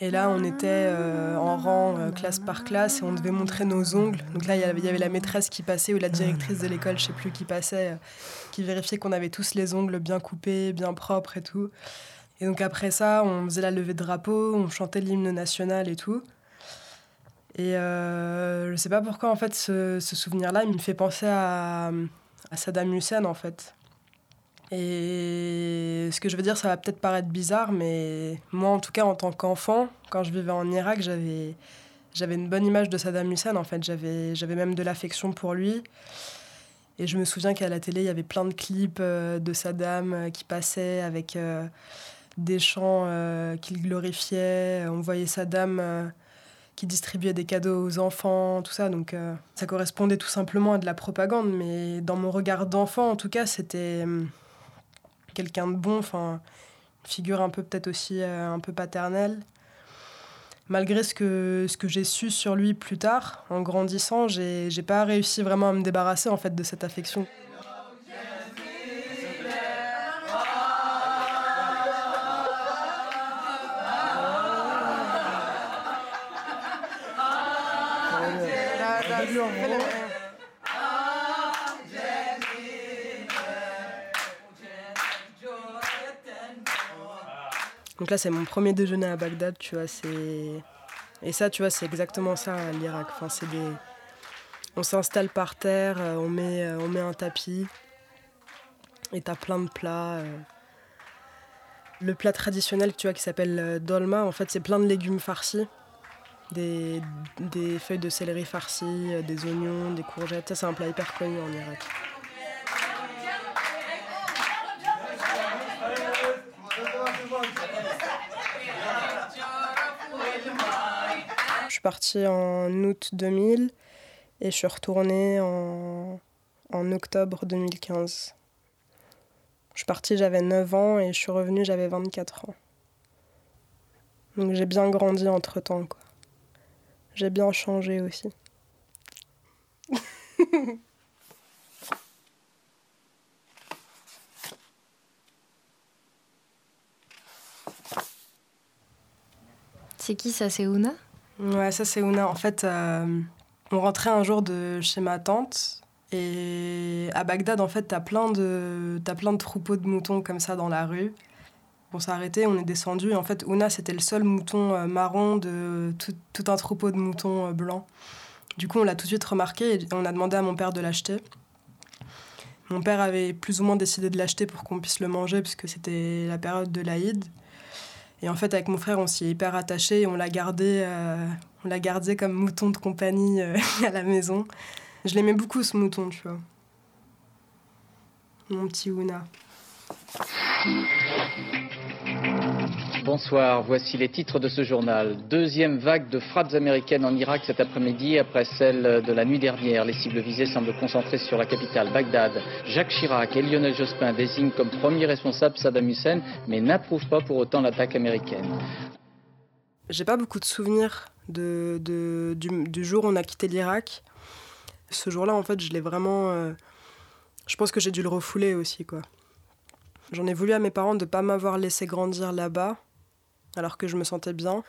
Et là, on était euh, en rang, euh, classe par classe, et on devait montrer nos ongles. Donc là, il y avait- la maîtresse qui passait, ou la directrice de l'école, je sais plus qui passait, euh, qui vérifiait qu'on avait tous les ongles bien coupés, bien propres et tout. Et donc après ça, on faisait la levée de drapeau, on chantait l'hymne national et tout. Et je sais pas pourquoi, en fait, ce, souvenir-là, il me fait penser à Saddam Hussein, en fait. Et ce que je veux dire, ça va peut-être paraître bizarre, mais moi, en tout cas, en tant qu'enfant, quand je vivais en Irak, j'avais, j'avais une bonne image de Saddam Hussein, en fait. J'avais, j'avais même de l'affection pour lui. Et je me souviens qu'à la télé, il y avait plein de clips euh, de Saddam euh, qui passaient avec euh, des chants qu'il glorifiait. On voyait Saddam qui distribuait des cadeaux aux enfants, tout ça. Donc ça correspondait tout simplement à de la propagande. Mais dans mon regard d'enfant, en tout cas, c'était hum, quelqu'un de bon, enfin, une figure un peu peut-être aussi euh, un peu paternelle. Malgré ce que, ce que j'ai su sur lui plus tard, en grandissant, j'ai pas réussi vraiment à me débarrasser en fait de cette affection. Donc là, c'est mon premier déjeuner à Bagdad, tu vois. Et ça, tu vois, c'est exactement ça, l'Irak. Enfin, c'est des... On s'installe par terre, euh, on met, euh, on met un tapis, et t'as plein de plats. euh. Le plat traditionnel, tu vois, qui s'appelle dolma, en fait, c'est plein de légumes farcis. Des, des feuilles de céleri farcies, des oignons, des courgettes. Ça, c'est un plat hyper connu en Irak. Suis partie en août 2000 et je suis retournée en, en octobre 2015. Je suis partie, j'avais 9 ans et je suis revenue, j'avais 24 ans. Donc j'ai bien grandi entre temps, quoi. J'ai bien changé aussi. C'est qui ça C'est Ouna? Ouais, ça c'est Ouna. En fait, euh, on rentrait un jour de chez ma tante et à Bagdad, en fait, t'as plein de plein de troupeaux de moutons comme ça dans la rue. On s'est arrêté, on est descendu et en fait, Ouna c'était le seul mouton euh, marron de tout, tout un troupeau de moutons euh, blancs. Du coup, on l'a tout de suite remarqué et on a demandé à mon père de l'acheter. Mon père avait plus ou moins décidé de l'acheter pour qu'on puisse le manger puisque c'était la période de l'Aïd. Et en fait, avec mon frère, on s'y est hyper attaché et on l'a gardé, euh, on l'a gardé comme mouton de compagnie euh, à la maison. Je l'aimais beaucoup ce mouton, tu vois. Mon petit Ouna. Bonsoir, voici les titres de ce journal. Deuxième vague de frappes américaines en Irak cet après-midi après celle de la nuit dernière. Les cibles visées semblent concentrées sur la capitale, Bagdad. Jacques Chirac et Lionel Jospin désignent comme premier responsable Saddam Hussein, mais n'approuvent pas pour autant l'attaque américaine. J'ai pas beaucoup de souvenirs du, jour où on a quitté l'Irak. Ce jour-là, en fait, je l'ai vraiment. euh, je pense que j'ai dû le refouler aussi, quoi. J'en ai voulu à mes parents de pas m'avoir laissé grandir là-bas, alors que je me sentais bien.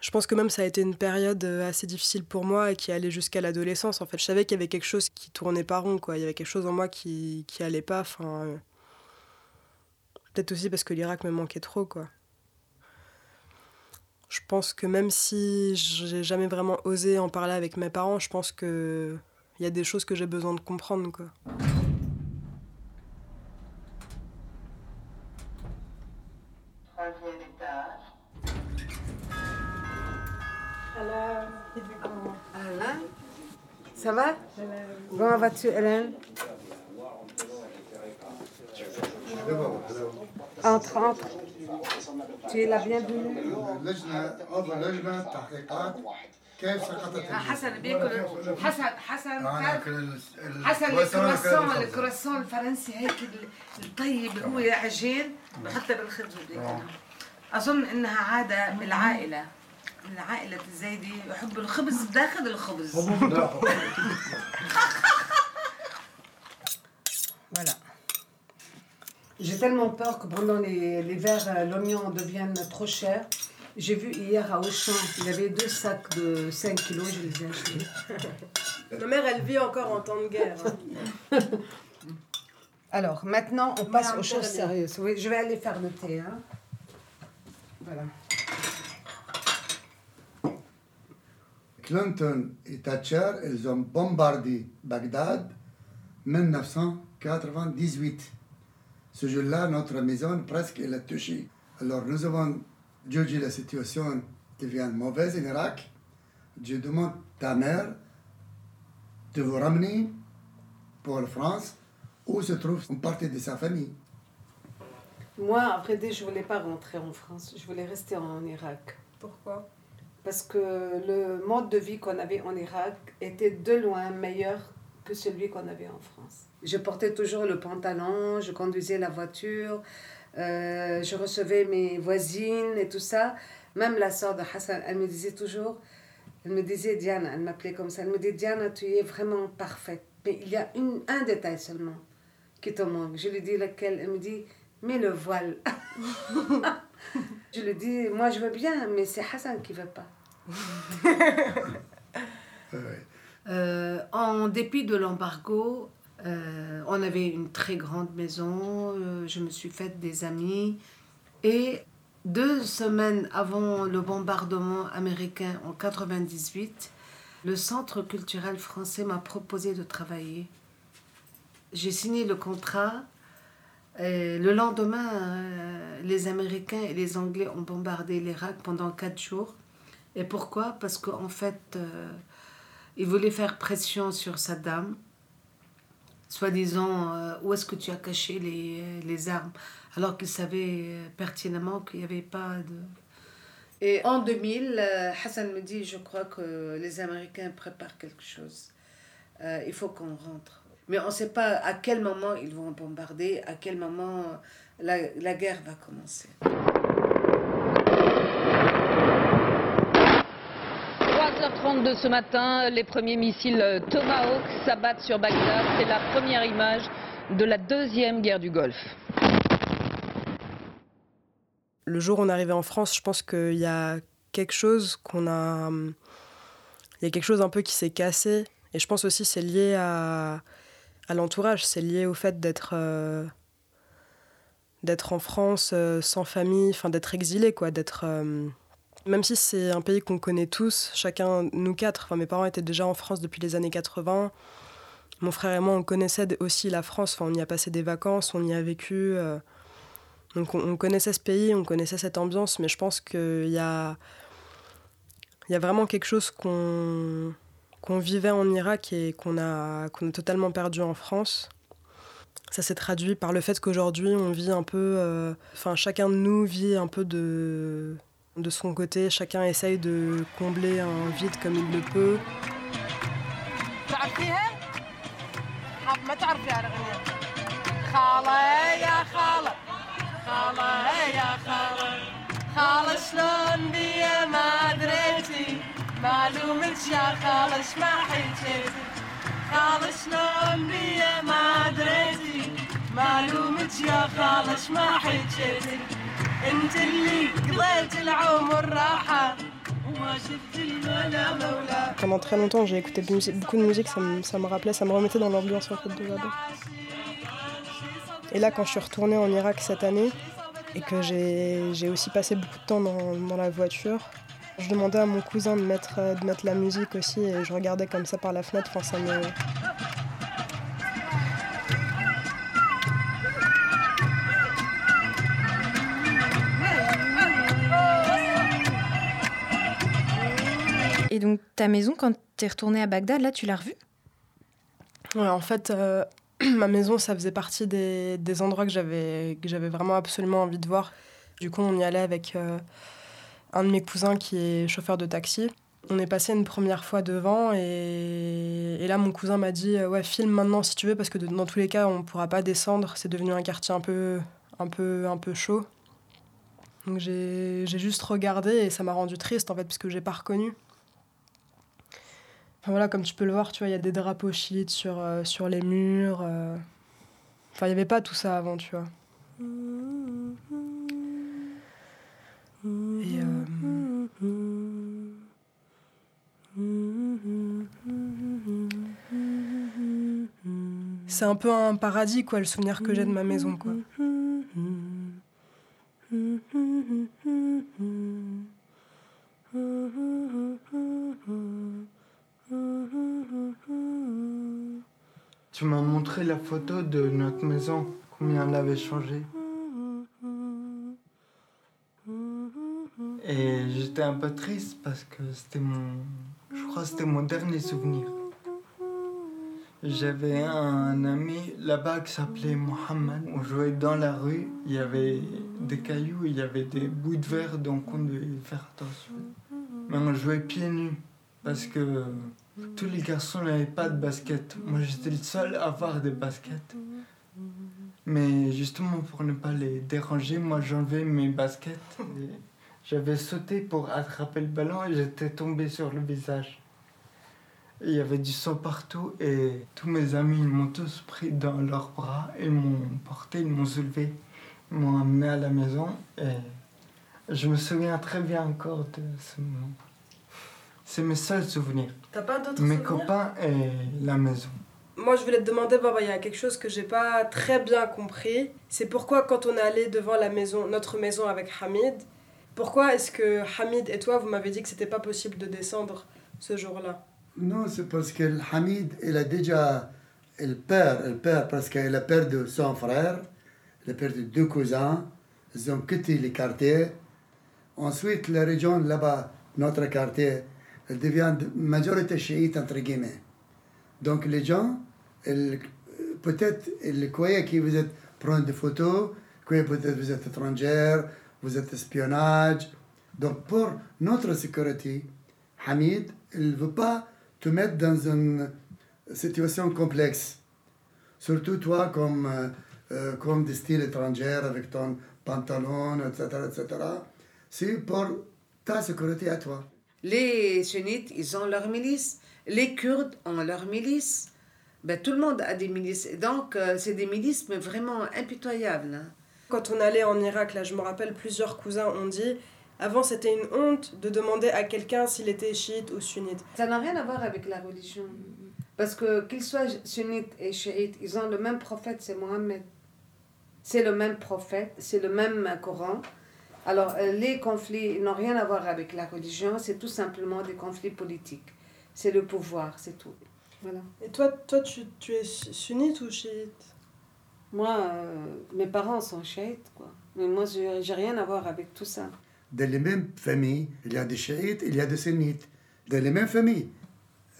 Je pense que même ça a été une période euh, assez difficile pour moi et qui allait jusqu'à l'adolescence. En fait, je savais qu'il y avait quelque chose qui tournait pas rond, quoi. Il y avait quelque chose en moi qui, qui allait pas. Enfin, euh, peut-être aussi parce que l'Irak me manquait trop, quoi. Je pense que même si j'ai jamais vraiment osé en parler avec mes parents, je pense que il y a des choses que j'ai besoin de comprendre, quoi. Alain Ça va Comment vas-tu, Hélène Entre, entre. Tu es la bienvenue. لجنة عضو لجنة تحقيقات كيف سقطت حسن بياكل حسن حسن حسن الكرواسون الكرواسون الفرنسي هيك ال- الطيب اللي هو عجين بحطها بالخبز وبياكلها. اظن انها عاده من العائله من عائلة الزيدي يحب الخبز داخل الخبز Voilà. J'ai tellement peur que pendant les- l'hiver, euh, l'oignon devienne trop cher. J'ai vu hier à Auchan, il y avait deux sacs de 5 kilos, je les ai achetés. Ma mère, elle vit encore en temps de guerre. hein. Alors, maintenant, on passe un aux choses peu bien. sérieuses. Oui, je vais aller faire le thé. Hein. Voilà. Clinton et Thatcher, ils ont bombardé Bagdad 1998. Ce jour-là, notre maison presque elle a touché. Alors nous avons jugé la situation devient mauvaise en Irak. Je demande ta mère de vous ramener pour la France où se trouve une partie de sa famille. Moi, à dire, je ne voulais pas rentrer en France. Je voulais rester en Irak. Pourquoi? Parce que le mode de vie qu'on avait en Irak était de loin meilleur que celui qu'on avait en France. Je portais toujours le pantalon, je conduisais la voiture, euh, je recevais mes voisines et tout ça. Même la sœur de Hassan, elle me disait toujours, elle me disait Diana, elle m'appelait comme ça, elle me dit Diana, tu es vraiment parfaite. Mais il y a une, un détail seulement qui te manque. Je lui dis lequel Elle me dit, mais le voile. je lui dis, moi je veux bien, mais c'est Hassan qui veut pas. Euh, en dépit de l'embargo, euh, on avait une très grande maison, euh, je me suis faite des amis. Et deux semaines avant le bombardement américain en 98, le Centre culturel français m'a proposé de travailler. J'ai signé le contrat. Et le lendemain, euh, les Américains et les Anglais ont bombardé l'Irak pendant quatre jours. Et pourquoi? Parce qu'en fait, euh, il voulait faire pression sur Saddam, soi-disant euh, où est-ce que tu as caché les, les armes, alors qu'il savait euh, pertinemment qu'il n'y avait pas de... Et en 2000, euh, Hassan me dit, je crois que les Américains préparent quelque chose. Euh, il faut qu'on rentre. Mais on ne sait pas à quel moment ils vont bombarder, à quel moment la, la guerre va commencer. 3h32 ce matin, les premiers missiles Tomahawk s'abattent sur Bagdad. C'est la première image de la deuxième guerre du Golfe. Le jour où on est arrivé en France, je pense qu'il y a quelque chose qu'on a. Il y a quelque chose un peu qui s'est cassé. Et je pense aussi c'est lié à, à l'entourage. C'est lié au fait d'être. euh, d'être en France euh, sans famille, enfin d'être exilé, quoi. D'être. euh, même si c'est un pays qu'on connaît tous, chacun, nous quatre, enfin mes parents étaient déjà en France depuis les années 80. Mon frère et moi, on connaissait aussi la France, enfin, on y a passé des vacances, on y a vécu. donc on, on connaissait ce pays, on connaissait cette ambiance, mais je pense qu'il y a, il y a vraiment quelque chose qu'on qu'on vivait en Irak et qu'on a, totalement perdu en France. Ça s'est traduit par le fait qu'aujourd'hui on vit un peu, euh, enfin chacun de nous vit un peu de, de son côté, chacun essaye de combler un vide comme il le peut. تعرفيها؟ ما تعرفيها الأغنية خالة يا خالة خالة يا خالة خالة شلون بيا ما دريتي معلومك يا خالة اش ما حكيتي خالة شلون بيا ما دريتي معلومك يا خالة اش ما حكيتي انت اللي قضيت العمر راحة وما شفت الملا مولا Pendant très longtemps, j'ai écouté de musique- beaucoup de musique, ça me, ça me rappelait, ça me remettait dans l'ambiance en fait de là-bas. Et là, quand je suis retournée en Irak cette année et que j'ai j'ai aussi passé beaucoup de temps dans, dans la voiture, je demandais à mon cousin de mettre, euh, de mettre la musique aussi et je regardais comme ça par la fenêtre. Enfin, ça me. Et donc, ta maison, quand t'es retournée à Bagdad, là, tu l'as revue? Ouais, en fait, euh, ma maison, ça faisait partie des, des endroits que j'avais que j'avais vraiment absolument envie de voir. Du coup, on y allait avec euh, un de mes cousins qui est chauffeur de taxi. On est passé une première fois devant et, et là mon cousin m'a dit euh, ouais filme maintenant si tu veux parce que dans tous les cas on pourra pas descendre. C'est devenu un quartier un peu un peu un peu chaud. Donc j'ai juste regardé et ça m'a rendu triste en fait parce que j'ai pas reconnu. Enfin voilà comme tu peux le voir tu vois il y a des drapeaux chiites sur euh, sur les murs euh. enfin il y avait pas tout ça avant tu vois et euh, C'est un peu un paradis, quoi, le souvenir que j'ai de ma maison, quoi. Tu m'as montré la photo de notre maison, combien elle avait changé. Et j'étais un peu triste parce que c'était mon. Je crois que c'était mon dernier souvenir. J'avais un ami là-bas qui s'appelait Mohamed. On jouait dans la rue, il y avait des cailloux, il y avait des bouts de verre, donc on devait faire attention. Mais on jouait pieds nus parce que tous les garçons n'avaient pas de basket. Moi, j'étais le seul à avoir des baskets. Mais justement, pour ne pas les déranger, moi, j'enlevais mes baskets. et J'avais sauté pour attraper le ballon et j'étais tombé sur le visage. Il y avait du sang partout et tous mes amis ils m'ont tous pris dans leurs bras, ils m'ont porté, ils m'ont soulevé, ils m'ont amené à la maison et je me souviens très bien encore de ce moment. C'est mes seuls souvenirs. T'as pas d'autres Mes copains et la maison. Moi, je voulais te demander, Baba, il y a quelque chose que j'ai pas très bien compris. C'est pourquoi, quand on est allé devant la maison, notre maison avec Hamid, pourquoi est-ce que Hamid et toi, vous m'avez dit que c'était pas possible de descendre ce jour-là? Non, c'est parce que Hamid, il a déjà le père, le père, parce qu'il a perdu son frère, il a perdu deux cousins, ils ont quitté les quartiers. Ensuite, la région là-bas, notre quartier, elle devient de majorité chiite, entre guillemets. Donc les gens, peut-être, ils croyaient que vous êtes prendre des photos, que peut-être vous êtes étrangère, vous êtes espionnage. Donc pour notre sécurité, Hamid, il ne veut pas te mettre dans une situation complexe. Surtout toi, comme, euh, euh, comme de style étranger, avec ton pantalon, etc., etc. C'est pour ta sécurité à toi. Les sunnites, ils ont leur milice. Les Kurdes ont leur milice. Ben, tout le monde a des milices. Donc, euh, c'est des milices, mais vraiment impitoyables. hein. Quand on allait en Irak, là, je me rappelle, plusieurs cousins ont dit avant, c'était une honte de demander à quelqu'un s'il était chiite ou sunnite. Ça n'a rien à voir avec la religion. Parce que qu'ils soient sunnites et chiites, ils ont le même prophète, c'est Mohammed. C'est le même prophète, c'est le même Coran. Alors, euh, les conflits n'ont rien à voir avec la religion, c'est tout simplement des conflits politiques. C'est le pouvoir, c'est tout. Voilà. Et toi, toi tu, tu es su- sunnite ou chiite? Moi, euh, mes parents sont chiites, quoi. Mais moi, j'ai rien à voir avec tout ça. Dans les mêmes familles, il y a des chiites, il y a des sunnites. Dans les mêmes familles.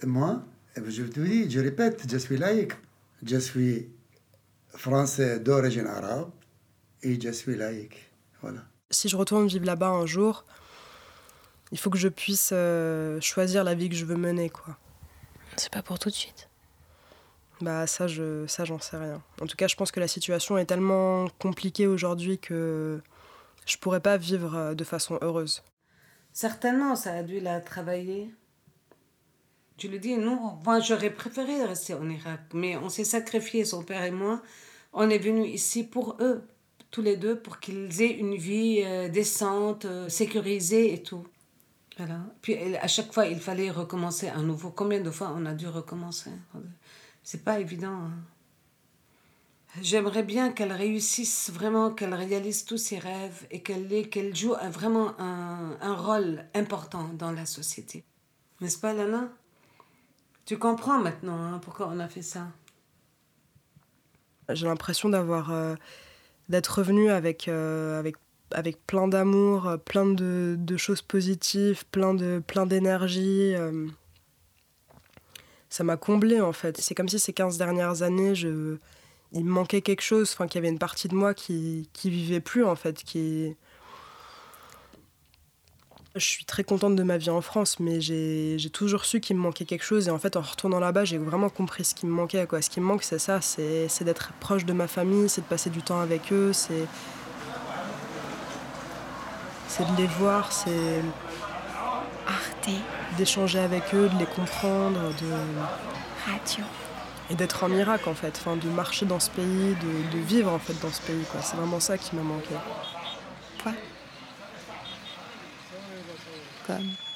Moi, je te dis, je répète, je suis laïque. Je suis français d'origine arabe et je suis laïque. Voilà. Si je retourne vivre là-bas un jour, il faut que je puisse euh, choisir la vie que je veux mener, quoi. C'est pas pour tout de suite. Bah ça, je, ça j'en sais rien. En tout cas, je pense que la situation est tellement compliquée aujourd'hui que je pourrais pas vivre euh, de façon heureuse. Certainement, ça a dû la travailler. Tu le dis, nous, moi, j'aurais préféré rester en Irak, mais on s'est sacrifié, son père et moi. On est venus ici pour eux, tous les deux, pour qu'ils aient une vie euh, décente, euh, sécurisée et tout. Voilà. Puis à chaque fois, il fallait recommencer à nouveau. Combien de fois on a dû recommencer? C'est pas évident. hein. J'aimerais bien qu'elle réussisse vraiment, qu'elle réalise tous ses rêves et qu'elle joue vraiment un, rôle important dans la société. N'est-ce pas, Lana? Tu comprends maintenant hein, pourquoi on a fait ça? J'ai l'impression d'avoir euh, d'être revenue avec, euh, avec, avec plein d'amour, euh, plein de, choses positives, plein de plein d'énergie. Ça m'a comblée en fait. C'est comme si ces 15 dernières années, je, il me manquait quelque chose, enfin qu'il y avait une partie de moi qui qui vivait plus en fait, qui Je suis très contente de ma vie en France, mais j'ai toujours su qu'il me manquait quelque chose. Et en fait, en retournant là-bas, j'ai vraiment compris ce qui me manquait. Quoi. Ce qui me manque, c'est ça, c'est c'est d'être proche de ma famille, c'est de passer du temps avec eux, c'est c'est de les voir, c'est Arte d'échanger avec eux, de les comprendre, de... Radio. Et d'être en Irak en fait, de marcher dans ce pays, de, vivre en fait dans ce pays. quoi. C'est vraiment ça qui m'a manqué. Comme?